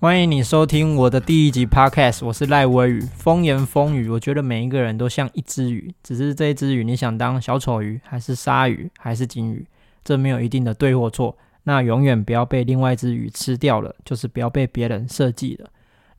欢迎你收听我的第一集 Podcast，我是赖威宇。风言风语，我觉得每一个人都像一只鱼，只是这一只鱼你想当小丑鱼，还是鲨鱼，还是金鱼，这没有一定的对或错。那永远不要被另外一只鱼吃掉了，就是不要被别人设计了。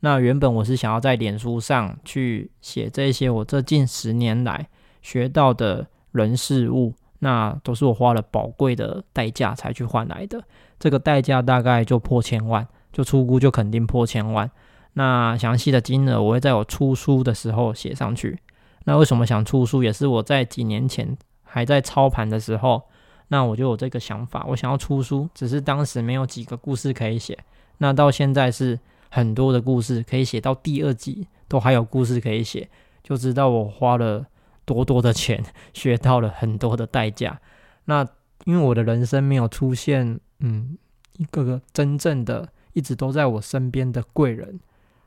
那原本我是想要在脸书上去写这些我这近十年来学到的人事物，那都是我花了宝贵的代价才去换来的，这个代价大概就破千万。就出估就肯定破千万，那详细的金额我会在我出书的时候写上去。那为什么想出书，也是我在几年前还在操盘的时候，那我就有这个想法，我想要出书，只是当时没有几个故事可以写。那到现在是很多的故事可以写到第二季，都还有故事可以写，就知道我花了多多的钱，学到了很多的代价。那因为我的人生没有出现，嗯，一个个真正的。一直都在我身边的贵人，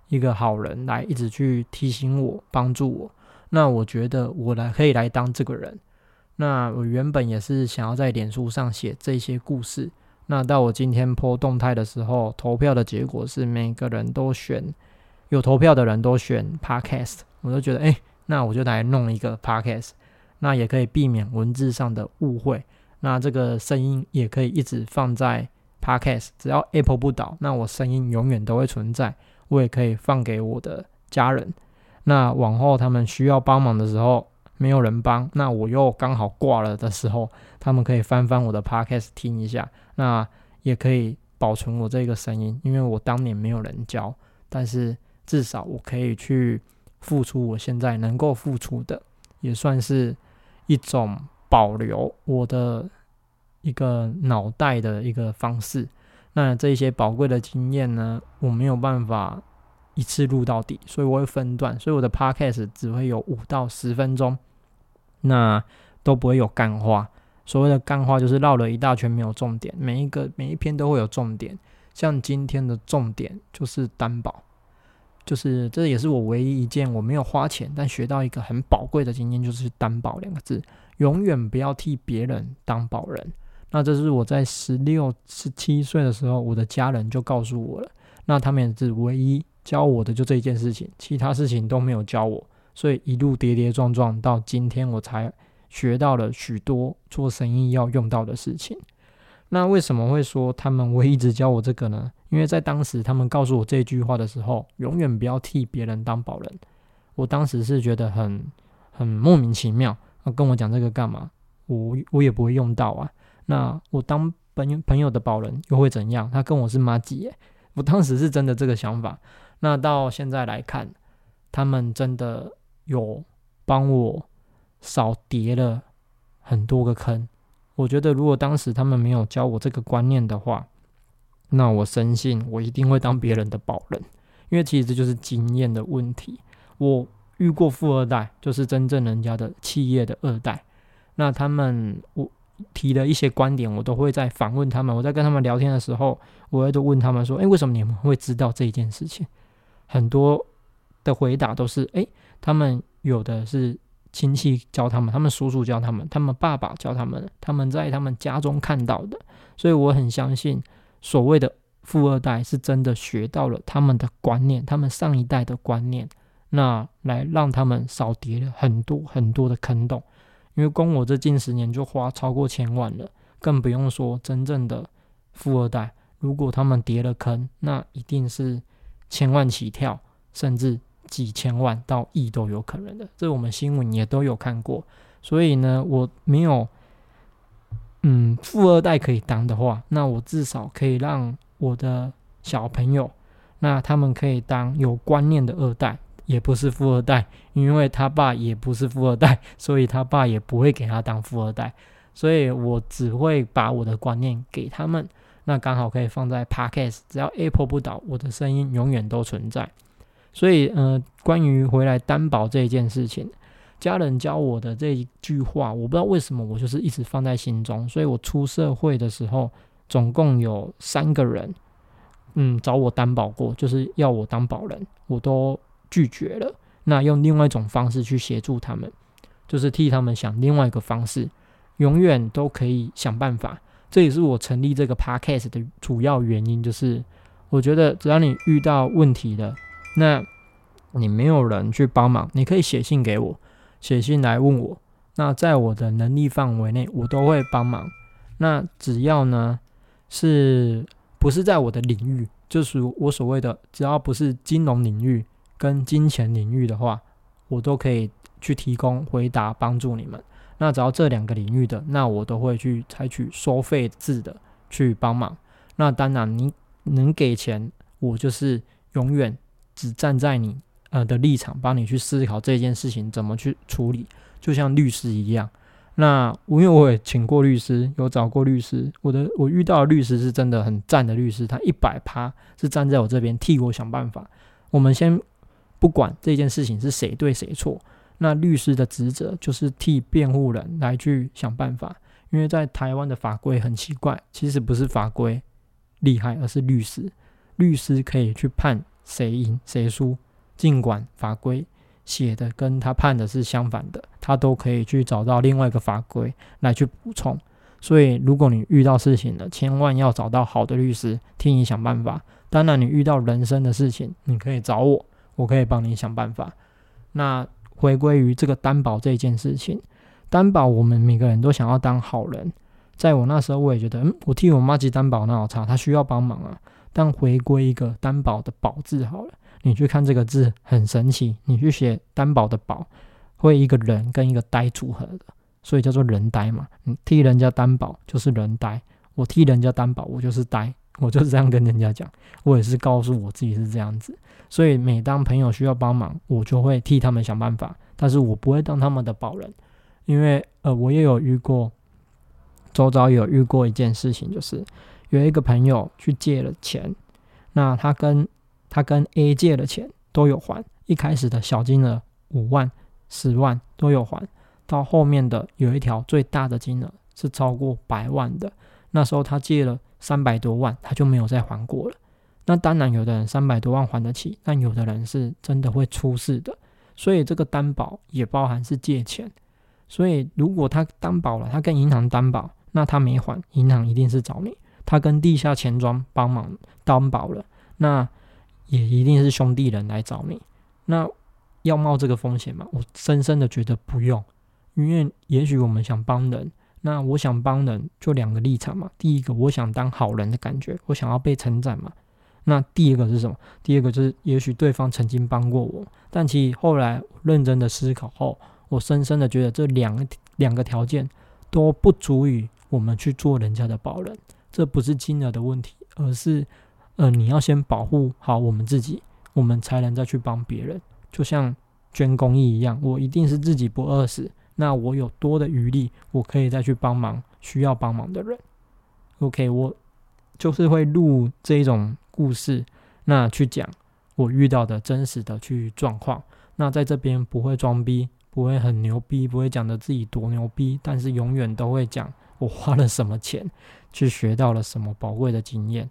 一个好人来一直去提醒我、帮助我。那我觉得我来可以来当这个人。那我原本也是想要在脸书上写这些故事。那到我今天播动态的时候，投票的结果是每个人都选，有投票的人都选 Podcast。我就觉得，哎，那我就来弄一个 Podcast，那也可以避免文字上的误会。那这个声音也可以一直放在。Podcast 只要 Apple 不倒，那我声音永远都会存在。我也可以放给我的家人。那往后他们需要帮忙的时候，没有人帮，那我又刚好挂了的时候，他们可以翻翻我的 Podcast 听一下。那也可以保存我这个声音，因为我当年没有人教，但是至少我可以去付出我现在能够付出的，也算是一种保留我的。一个脑袋的一个方式，那这一些宝贵的经验呢，我没有办法一次录到底，所以我会分段，所以我的 podcast 只会有五到十分钟，那都不会有干话。所谓的干话就是绕了一大圈没有重点，每一个每一篇都会有重点。像今天的重点就是担保，就是这也是我唯一一件我没有花钱但学到一个很宝贵的经验，就是担保两个字，永远不要替别人当保人。那这是我在十六、十七岁的时候，我的家人就告诉我了。那他们也是唯一教我的就这一件事情，其他事情都没有教我。所以一路跌跌撞撞到今天，我才学到了许多做生意要用到的事情。那为什么会说他们唯一直教我这个呢？因为在当时他们告诉我这句话的时候，永远不要替别人当保人。我当时是觉得很很莫名其妙，要跟我讲这个干嘛？我我也不会用到啊。那我当朋友朋友的保人又会怎样？他跟我是妈几耶？我当时是真的这个想法。那到现在来看，他们真的有帮我少叠了很多个坑。我觉得如果当时他们没有教我这个观念的话，那我深信我一定会当别人的保人。因为其实这就是经验的问题。我遇过富二代，就是真正人家的企业的二代。那他们我。提的一些观点，我都会在反问他们。我在跟他们聊天的时候，我会都问他们说：“诶，为什么你们会知道这一件事情？”很多的回答都是：“诶，他们有的是亲戚教他们，他们叔叔教他们，他们爸爸教他们，他们在他们家中看到的。”所以我很相信，所谓的富二代是真的学到了他们的观念，他们上一代的观念，那来让他们少跌了很多很多的坑洞。因为光我这近十年就花超过千万了，更不用说真正的富二代。如果他们跌了坑，那一定是千万起跳，甚至几千万到亿都有可能的。这我们新闻也都有看过。所以呢，我没有，嗯，富二代可以当的话，那我至少可以让我的小朋友，那他们可以当有观念的二代。也不是富二代，因为他爸也不是富二代，所以他爸也不会给他当富二代，所以我只会把我的观念给他们，那刚好可以放在 Podcast，只要 Apple 不倒，我的声音永远都存在。所以，呃，关于回来担保这一件事情，家人教我的这一句话，我不知道为什么我就是一直放在心中，所以我出社会的时候，总共有三个人，嗯，找我担保过，就是要我当保人，我都。拒绝了，那用另外一种方式去协助他们，就是替他们想另外一个方式，永远都可以想办法。这也是我成立这个 podcast 的主要原因，就是我觉得只要你遇到问题了，那你没有人去帮忙，你可以写信给我，写信来问我。那在我的能力范围内，我都会帮忙。那只要呢，是不是在我的领域，就是我所谓的，只要不是金融领域跟金钱领域的话，我都可以去提供回答帮助你们。那只要这两个领域的，那我都会去采取收费制的去帮忙。那当然，你能给钱，我就是永远只站在你呃的立场，帮你去思考这件事情怎么去处理，就像律师一样。那因为我也请过律师，有找过律师，我的我遇到的律师是真的很赞的律师，他一百趴是站在我这边替我想办法。我们先不管这件事情是谁对谁错，那律师的职责就是替辩护人来去想办法。因为在台湾的法规很奇怪，其实不是法规。厉害，而是律师。律师可以去判谁赢谁输，尽管法规写的跟他判的是相反的，他都可以去找到另外一个法规来去补充。所以，如果你遇到事情了，千万要找到好的律师替你想办法。当然，你遇到人生的事情，你可以找我，我可以帮你想办法。那回归于这个担保这件事情，担保我们每个人都想要当好人。在我那时候，我也觉得，嗯，我替我妈记担保那好差，她需要帮忙啊。但回归一个担保的保字好了，你去看这个字很神奇，你去写担保的保，会一个人跟一个呆组合的，所以叫做人呆嘛。你替人家担保就是人呆，我替人家担保我就是呆，我就是这样跟人家讲，我也是告诉我自己是这样子。所以每当朋友需要帮忙，我就会替他们想办法，但是我不会当他们的保人，因为呃，我也有遇过。周遭有遇过一件事情，就是有一个朋友去借了钱，那他跟他跟 A 借的钱都有还，一开始的小金额五万、十万都有还，到后面的有一条最大的金额是超过百万的，那时候他借了三百多万，他就没有再还过了。那当然，有的人三百多万还得起，但有的人是真的会出事的，所以这个担保也包含是借钱。所以如果他担保了，他跟银行担保。那他没还，银行一定是找你。他跟地下钱庄帮忙担保了，那也一定是兄弟人来找你。那要冒这个风险吗？我深深的觉得不用，因为也许我们想帮人，那我想帮人就两个立场嘛。第一个，我想当好人的感觉，我想要被称赞嘛。那第二个是什么？第二个就是，也许对方曾经帮过我，但其实后来认真的思考后，我深深的觉得这两个两个条件都不足以。我们去做人家的保人，这不是金额的问题，而是，呃，你要先保护好我们自己，我们才能再去帮别人。就像捐公益一样，我一定是自己不饿死，那我有多的余力，我可以再去帮忙需要帮忙的人。OK，我就是会录这一种故事，那去讲我遇到的真实的去状况，那在这边不会装逼，不会很牛逼，不会讲的自己多牛逼，但是永远都会讲。我花了什么钱去学到了什么宝贵的经验？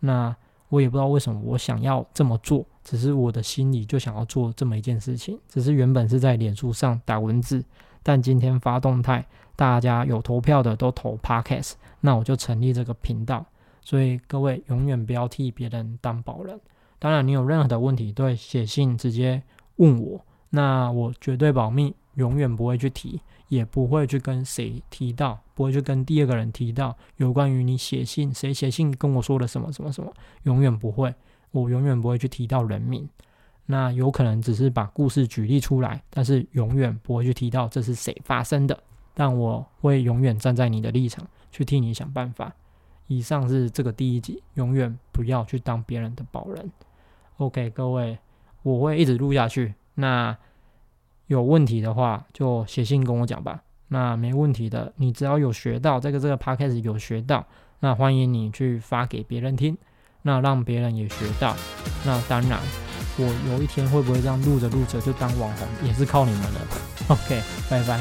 那我也不知道为什么我想要这么做，只是我的心里就想要做这么一件事情。只是原本是在脸书上打文字，但今天发动态，大家有投票的都投 Podcast，那我就成立这个频道。所以各位永远不要替别人当保人。当然，你有任何的问题，都会写信直接问我，那我绝对保密，永远不会去提。也不会去跟谁提到，不会去跟第二个人提到有关于你写信，谁写信跟我说了什么什么什么，永远不会，我永远不会去提到人名。那有可能只是把故事举例出来，但是永远不会去提到这是谁发生的。但我会永远站在你的立场去替你想办法。以上是这个第一集，永远不要去当别人的保人。OK，各位，我会一直录下去。那。有问题的话，就写信跟我讲吧。那没问题的，你只要有学到这个这个 podcast 有学到，那欢迎你去发给别人听，那让别人也学到。那当然，我有一天会不会这样录着录着就当网红，也是靠你们了。OK，拜拜。